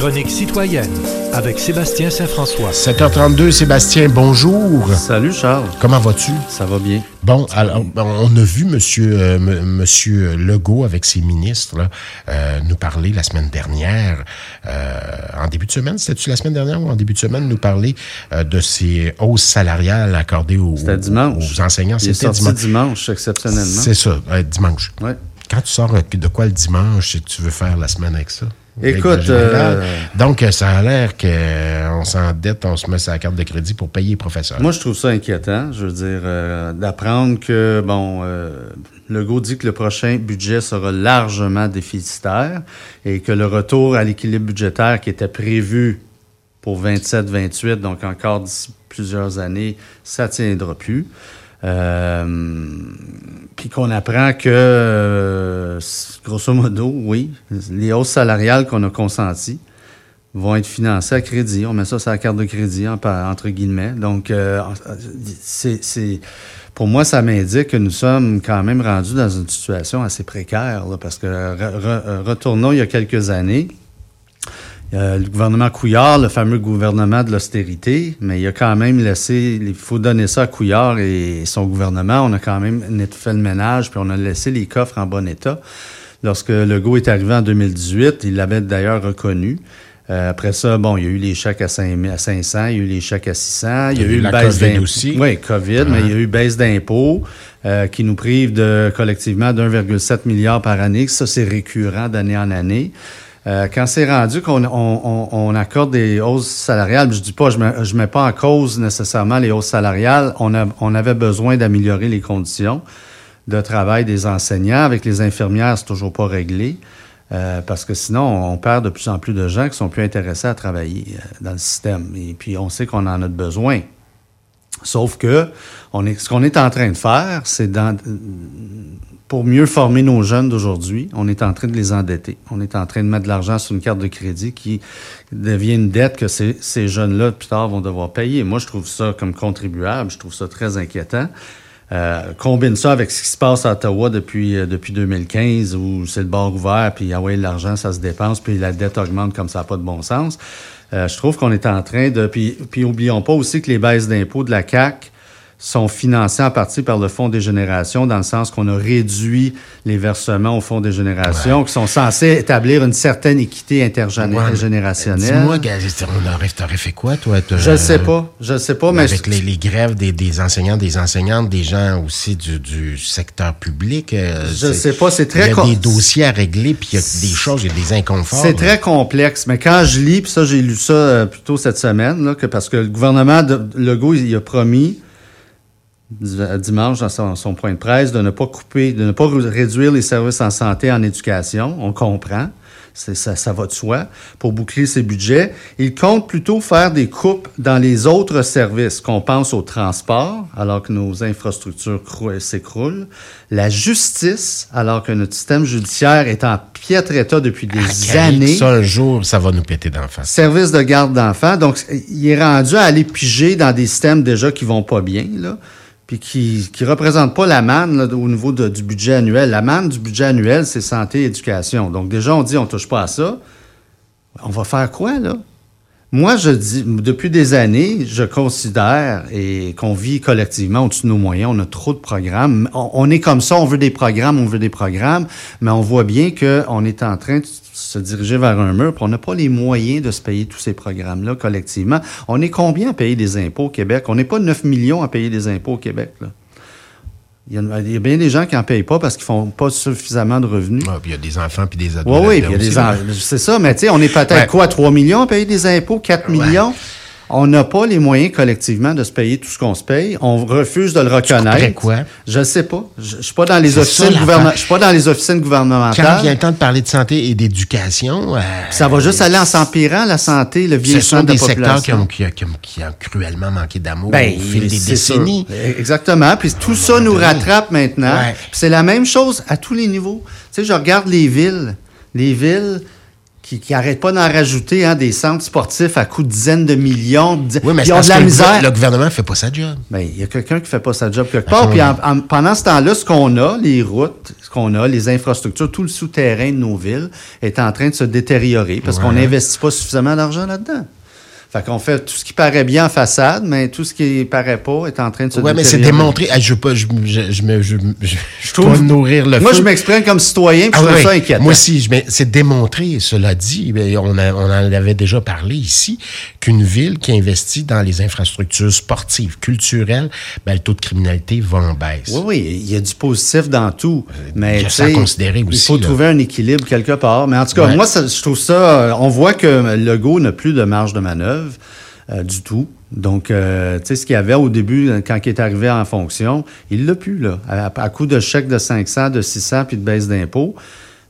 chronique citoyenne avec Sébastien Saint-François. 7h32, Sébastien, bonjour. Salut Charles. Comment vas-tu? Ça va bien. Bon, alors, on a vu Monsieur, euh, M- Monsieur Legault avec ses ministres là, euh, nous parler la semaine dernière, euh, en début de semaine, c'était-tu la semaine dernière ou en début de semaine, nous parler euh, de ces hausses salariales accordées aux, C'était dimanche. aux enseignants? C'était dimanche. dimanche, exceptionnellement. C'est ça, euh, dimanche. Ouais. Quand tu sors de quoi le dimanche, tu veux faire la semaine avec ça? Écoute, euh, Donc, euh, ça a l'air qu'on s'endette, on se met sa carte de crédit pour payer les professeurs. Moi, je trouve ça inquiétant, je veux dire, euh, d'apprendre que, bon, euh, Legault dit que le prochain budget sera largement déficitaire et que le retour à l'équilibre budgétaire qui était prévu pour 27-28, donc encore d'ici plusieurs années, ça tiendra plus. Euh, puis qu'on apprend que, euh, grosso modo, oui, les hausses salariales qu'on a consenties vont être financées à crédit. On met ça sur la carte de crédit, entre guillemets. Donc, euh, c'est, c'est- pour moi, ça m'indique que nous sommes quand même rendus dans une situation assez précaire, là, parce que re- re- retournons il y a quelques années. Euh, le gouvernement Couillard, le fameux gouvernement de l'austérité, mais il a quand même laissé, il faut donner ça à Couillard et son gouvernement. On a quand même fait le ménage, puis on a laissé les coffres en bon état. Lorsque Legault est arrivé en 2018, il l'avait d'ailleurs reconnu. Euh, après ça, bon, il y a eu les chèques à, 5 000 à 500, il y a eu les chèques à 600, il y a, eu la une baisse COVID d'impôts. aussi. Oui, COVID, mais il y a eu baisse d'impôts euh, qui nous prive de collectivement d'1,7 milliard par année. Ça, c'est récurrent d'année en année. Euh, quand c'est rendu qu'on on, on- on accorde des hausses salariales, je dis pas, je mets, je mets pas en cause nécessairement les hausses salariales. On avait besoin d'améliorer les conditions de travail des enseignants. Avec les infirmières, c'est toujours pas réglé. euh, parce que sinon, on perd de plus en plus de gens qui sont plus intéressés à travailler euh, dans le système. Et puis, on sait qu'on en a besoin. Sauf que on est, ce qu'on est en train de faire, c'est dans, pour mieux former nos jeunes d'aujourd'hui, on est en train de les endetter. On est en train de mettre de l'argent sur une carte de crédit qui devient une dette que ces, jeunes-là, plus tard, vont devoir payer. Moi, je trouve ça comme contribuable, je trouve ça très inquiétant. Euh, combine ça avec ce qui se passe à Ottawa depuis, euh, depuis 2015, où c'est le bord ouvert, puis ah ouais, l'argent, ça se dépense, puis la dette augmente comme ça n'a pas de bon sens. Euh, je trouve qu'on est en train de... Puis, puis oublions pas aussi que les baisses d'impôts de la CAQ sont financées en partie par le Fonds des générations, dans le sens qu'on a réduit les versements au Fonds des générations, qui sont censés établir une certaine équité intergénérationnelle. Dis-moi, gars, on aurait, fait quoi, toi? je ne sais pas, je ne sais pas, mais... Avec je- les, les grèves des, des enseignants, des enseignantes, des gens aussi du, du secteur public. euh, Je c'est- sais pas, c'est très Il y a com- des dossiers à régler, puis il y a des choses, il y a des inconforts. C'est très complexe, mais quand je lis, puis ça, j'ai lu ça euh, plutôt cette semaine, là, que parce que le gouvernement de Legault, il a promis dimanche dans son, son point de presse de ne pas couper, de ne pas réduire les services en santé, en éducation. On comprend. Ça, ça va de soi pour boucler ses budgets. Il compte plutôt faire des coupes dans les autres services, qu'on pense au transport, alors que nos infrastructures crou- s'écroulent, la justice, alors que notre système judiciaire est en piètre état depuis des Ah, années. Ça, un jour, ça va nous péter d'en face. Service de garde d'enfants. Donc, il est rendu à aller piger dans des systèmes déjà qui vont pas bien, là, puis qui qui représentent pas la manne au niveau du budget annuel. La manne du budget annuel, c'est santé et éducation. Donc, déjà, on dit on touche pas à ça. On va faire quoi, là? Moi, je dis, depuis des années, je considère et qu'on vit collectivement au-dessus de nos moyens. On a trop de programmes. On, est comme ça, on veut des programmes, on veut des programmes, mais on voit bien qu'on est en train de se diriger vers un mur, puis on n'a pas les moyens de se payer tous ces programmes-là collectivement. On est combien à payer des impôts au Québec? On n'est pas 9 millions à payer des impôts au Québec. Il y, a, il y a bien des gens qui n'en payent pas parce qu'ils font pas suffisamment de revenus. Ah, puis il y a des enfants puis des ados. Oui, oui, il y a des C'est ça, mais tu sais, on est peut-être Ouais. quoi, 3 millions à payer des impôts, 4 Ouais. millions? On n'a pas les moyens collectivement de se payer tout ce qu'on se paye. On refuse de le reconnaître. couperais quoi? Je sais pas. Je ne suis pas dans les officines gouvernementales. Je suis pas dans les officines Quand gouvernementales. vient le temps de parler de santé et d'éducation, euh, Ça va juste aller en s'empirant, la santé, le vieillissement de la des secteurs qui population. ont, qui, ont- qui ont- qui ont cruellement manqué d'amour Ben, au fil des décennies. sûr. Exactement. Puis tout ça nous rattrape maintenant. Ouais. C'est la même chose à tous les niveaux. Tu sais, je regarde les villes. Les villes qui arrête pas d'en rajouter hein, des centres sportifs à coût de dizaines de millions. di- Oui, mais ils c'est ont de la misère. le gouvernement fait pas sa job. Ben, il y a quelqu'un qui fait pas sa job quelque Ah, part. oui. Puis en- en- pendant ce temps-là, ce qu'on a, les routes, ce qu'on a, les infrastructures, tout le souterrain de nos villes est en train de se détériorer parce qu'on n'investit pas suffisamment d'argent là-dedans. Fait qu'on fait tout ce qui paraît bien en façade, mais tout ce qui paraît pas est en train de se Ouais, mais c'est démontré. Ah, je veux pas, je, je, je je, trouve- dois nourrir le Moi, feu. je m'exprime comme citoyen, puis Ah je trouve oui, ça inquiétant. Moi aussi, je- mais c'est démontré, cela dit, on, a- on en avait déjà parlé ici, qu'une ville qui investit dans les infrastructures sportives, culturelles, ben, le taux de criminalité va en baisse. Oui, oui, il y a du positif dans tout. Mais il ça faut là. trouver un équilibre quelque part. Mais en tout cas, Ouais. moi, ça- je trouve ça. euh, On voit que Legault n'a plus de marge de manœuvre euh, du tout. Donc, euh, tu sais, ce qu'il y avait au début, euh, quand il est arrivé en fonction, il l'a plus, là. À, à coup de chèques de 500, de 600, puis de baisse d'impôts.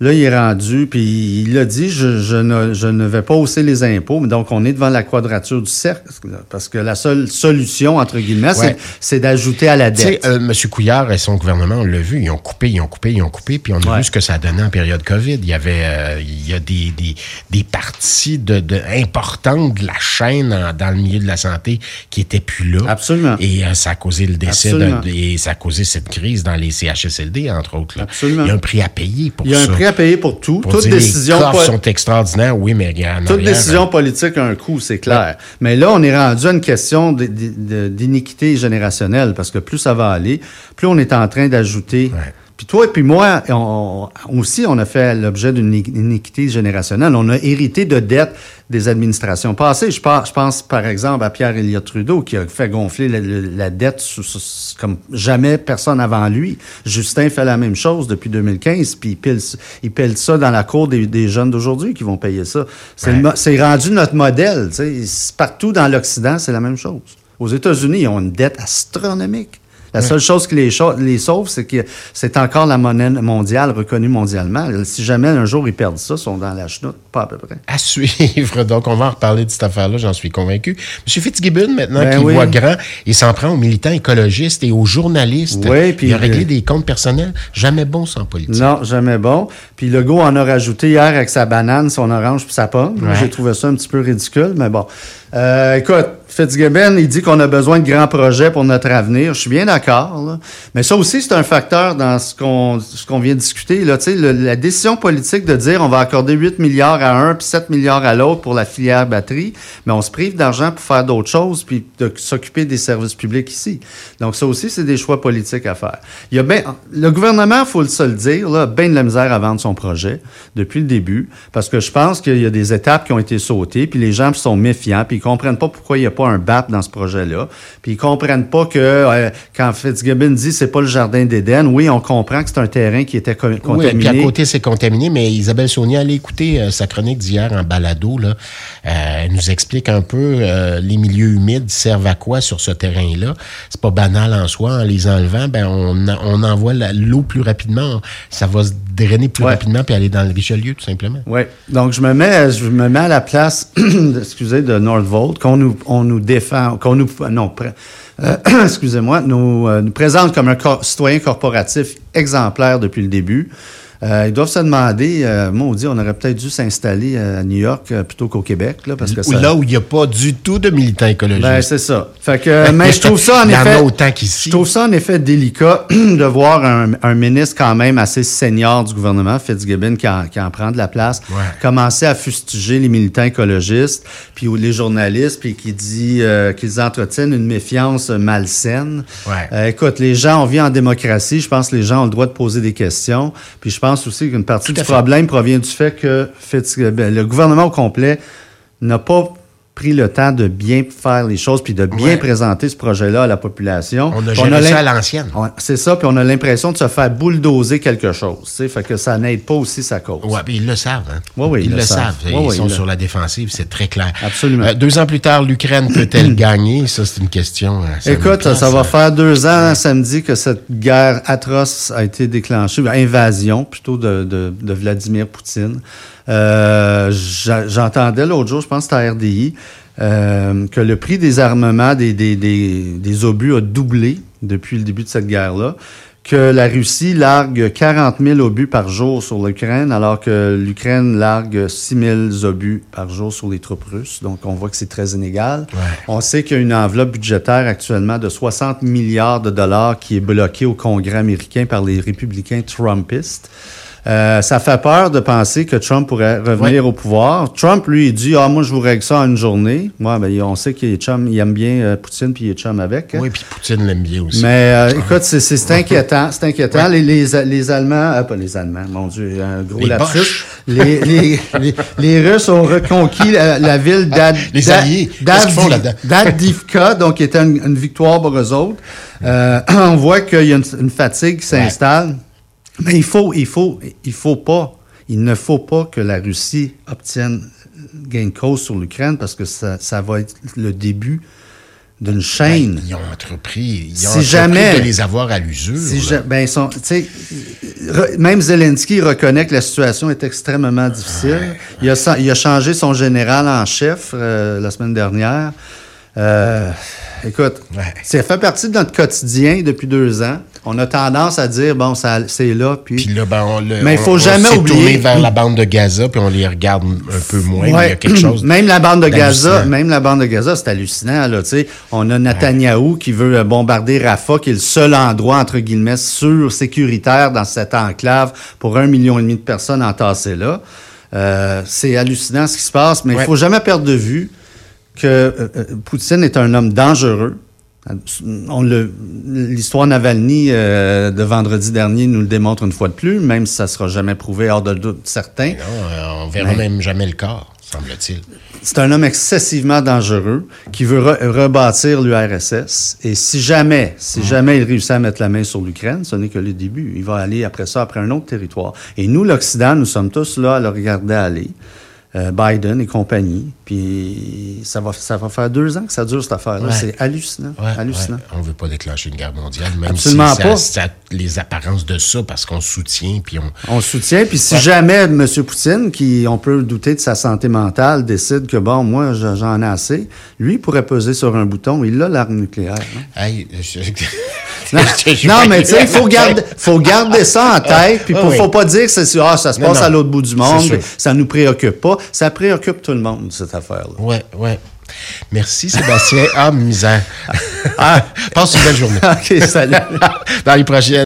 Là, il est rendu, puis il a dit, je, je ne, je ne vais pas hausser les impôts. Mais Donc, on est devant la quadrature du cercle, là, parce que la seule solution, entre guillemets, c'est- Ouais. c'est d'ajouter à la dette. euh, M. Couillard et son gouvernement, on l'a vu, ils ont coupé, ils ont coupé, ils ont coupé, puis on a Ouais. vu ce que ça a donné en période COVID. Il y avait, euh, il y a des, des, des parties de, de, importantes de la chaîne en- dans le milieu de la santé qui étaient plus là. Absolument. Et euh, ça a causé le décès, et ça a causé cette crise dans les CHSLD, entre autres. là. Absolument. Il y a un prix à payer pour Il y a ça. un prix à payer pour tout. Pour les sont extraordinaires, oui, mais en toute arrière, décision politique a un coût, c'est clair. Mais là, on est rendu à une question d'iniquité générationnelle, parce que plus ça va aller, plus on est en train d'ajouter. Ouais. Puis toi et puis moi, on, aussi, on a fait l'objet d'une ini- iniquité générationnelle. On a hérité de dettes des administrations passées. Je pense, je pense par exemple, à Pierre Elliott Trudeau, qui a fait gonfler la, dette sous- sous- comme jamais personne avant lui. Justin fait la même chose depuis 2015, puis il pile, il pile ça dans la cour des, des jeunes d'aujourd'hui qui vont payer ça. C'est Ouais. rendu notre modèle. tu sais. C'est Partout dans l'Occident, c'est la même chose. Aux États-Unis, ils ont une dette astronomique. La seule chose qui les, sauve, c'est que c'est encore la monnaie mondiale reconnue mondialement. Si jamais un jour ils perdent ça, ils sont dans la chenoute, pas à peu près. à suivre. Donc, on va en reparler de cette affaire-là, j'en suis convaincu. M. Fitzgibbon, maintenant, Ben qui oui. voit grand, il s'en prend aux militants écologistes et aux journalistes. Oui, puis- il a réglé des comptes personnels. Jamais bon sans politique. Non, jamais bon. Puis le gars en a rajouté hier avec sa banane, son orange puis sa pomme. Ouais. J'ai trouvé ça un petit peu ridicule, mais bon. Euh, écoute, Fitzgibbon, il dit qu'on a besoin de grands projets pour notre avenir. Je suis bien d'accord. Mais ça aussi, c'est un facteur dans ce qu'on vient de discuter. Là. Le- la décision politique de dire on va accorder 8 milliards à un puis 7 milliards à l'autre pour la filière batterie, mais on se prive d'argent pour faire d'autres choses puis de s'occuper des services publics ici. Donc ça aussi, c'est des choix politiques à faire. Il y a ben, le gouvernement, faut le se dire, a bien de la misère à vendre son projet depuis le début, parce que je pense qu'il y a des étapes qui ont été sautées, puis les gens sont méfiants, puis ils comprennent pas pourquoi il n'y a pas un BAP dans ce projet-là, puis ils comprennent pas que euh, quand Fitzgibbon dit c'est pas le jardin d'Éden, oui, on comprend que c'est un terrain qui était co- Oui, contaminé. puis à côté, c'est contaminé, mais Isabelle Sonia, allez écouter euh, sa chronique d'hier en balado. Là. Euh, elle nous explique un peu les milieux humides servent à quoi sur ce terrain-là. C'est pas banal en soi. En les enlevant, ben, on, a- on envoie l'eau plus rapidement. Ça va se drainer plus Ouais. rapidement puis aller dans le Richelieu, tout simplement. Oui. Donc, je me mets, je me mets à la place, excusez, de Qu'on nous, défend, qu'on nous, non, euh, excusez-moi, nous, euh, nous présente comme un citoyen corporatif exemplaire depuis le début. Euh, ils doivent se demander, euh, maudit, on aurait peut-être dû s'installer à New York euh, plutôt qu'au Québec, là, parce que ça... Là où il n'y a pas du tout de militants écologistes. Ben, c'est ça. Fait que, euh, mais je trouve ça, en en effet. a autant qu'ici. Je trouve ça, en effet, délicat de voir un, un ministre quand même assez senior du gouvernement, Fitzgibbon, qui en, qui en prend de la place, Ouais. commencer à fustiger les militants écologistes, puis les journalistes, puis qui dit euh, qu'ils entretiennent une méfiance malsaine. Ouais. Euh, écoute, les gens, on vit en démocratie. Je pense que les gens ont le droit de poser des questions. Puis je pense aussi qu'une partie du fait. problème provient du fait que Fitzgibbon, le gouvernement au complet n'a pas pris le temps de bien faire les choses puis de bien Ouais. présenter ce projet-là à la population. On a géré ça à l'ancienne. C'est ça, puis on a l'impression de se faire bulldozer quelque chose. Fait que ça n'aide pas aussi sa cause. Puis ils le savent. Hein? Oui, ils, ils le le savent. savent. Ils sont ils sur le- la défensive, c'est très clair. Absolument. Euh, deux ans plus tard, l'Ukraine peut-elle gagner? Ça, c'est une question. euh, ça Écoute, ça va faire deux ans samedi que cette guerre atroce a été déclenchée, invasion plutôt de, de, de Vladimir Poutine. Euh, J'entendais l'autre jour, je pense que c'était à RDI, euh, que le prix des armements des, des, des, des obus a doublé depuis le début de cette guerre-là que la Russie largue 40 000 obus par jour sur l'Ukraine, alors que l'Ukraine largue 6 000 obus par jour sur les troupes russes. Donc, on voit que c'est très inégal. Ouais. On sait qu'il y a une enveloppe budgétaire actuellement de 60 milliards de dollars qui est bloquée au Congrès américain par les républicains trumpistes. Euh, ça fait peur de penser que Trump pourrait revenir au pouvoir. Trump, lui, il dit Ah, moi, je vous règle ça en une journée. Moi, ben, on sait qu'il est chum, il aime bien euh, Poutine, puis il est chum avec. hein. Oui, puis Poutine l'aime bien aussi. Mais euh, écoute, c'est- inquiétant. C'est inquiétant. Les, les, les Allemands, pas les Allemands, mon Dieu, un gros Les lapsus. Les, les, les, les Russes ont reconquis la, la ville d'Ad, Les d'Ad- Alliés, qu'est-ce qu'ils font là-dedans? d'Adivka, donc qui était une, une victoire pour eux autres. On voit qu'il y a une, une fatigue qui s'installe. Mais il faut, il faut, il faut pas, il ne faut pas que la Russie obtienne gain de cause sur l'Ukraine parce que ça, ça va être le début d'une chaîne. Ben, ils ont entrepris, ils ont Si entrepris jamais- de les avoir à l'usure. Si ja- ben, sont- re- même Zelensky reconnaît que la situation est extrêmement difficile. Il, a, il a changé son général en chef euh, la semaine dernière. Euh, écoute, Ouais. ça fait partie de notre quotidien depuis deux ans. On a tendance à dire, bon, ça, c'est là, puis... Puis là, ben, on le- Mais il faut on- jamais oublier- tourné vers la bande de Gaza, puis on les regarde un peu moins. mais il y a quelque chose. Même la bande de Gaza, même la bande de Gaza, c'est hallucinant là. Tu sais, on a Netanyahou qui veut euh, bombarder Rafah, qui est le seul endroit entre guillemets sûr, sécuritaire dans cette enclave pour un million et demi de personnes entassées là. Euh, c'est hallucinant ce qui se passe, mais il Ouais. faut jamais perdre de vue que euh, Poutine est un homme dangereux. On le, l'histoire Navalny euh, de vendredi dernier nous le démontre une fois de plus, même si ça sera jamais prouvé hors de doute certain. Non, euh, on verra Mais- même jamais le corps, semble-t-il. C'est un homme excessivement dangereux qui veut re- rebâtir l'URSS. Et si jamais, si jamais il réussit à mettre la main sur l'Ukraine, ce n'est que le début. Il va aller après ça, après un autre territoire. Et nous, l'Occident, nous sommes tous là à le regarder aller. Euh, Biden et compagnie. Puis ça va, ça va faire deux ans que ça dure cette affaire-là. Ouais. C'est hallucinant. Ouais, hallucinant. ouais. On veut pas déclencher une guerre mondiale, même Absolument si ça, pas. ça les apparences de ça, parce qu'on soutient, puis on... On soutient. Puis si jamais M. Poutine, qui on peut douter de sa santé mentale, décide que bon, moi je- j'en ai assez, lui il pourrait peser sur un bouton. Il a l'arme nucléaire. hein. Hey, je- Non, mais tu sais, il faut garder, faut garder ça en tête. Puis Ah, faut, oui. faut pas dire que c'est, ah, ça se passe non. à l'autre bout du monde. Ça nous préoccupe pas. Ça préoccupe tout le monde, cette affaire-là. Ouais, ouais. Merci, Sébastien. Ah, misère. Ah, passe une belle journée. OK, salut. Dans les prochaines.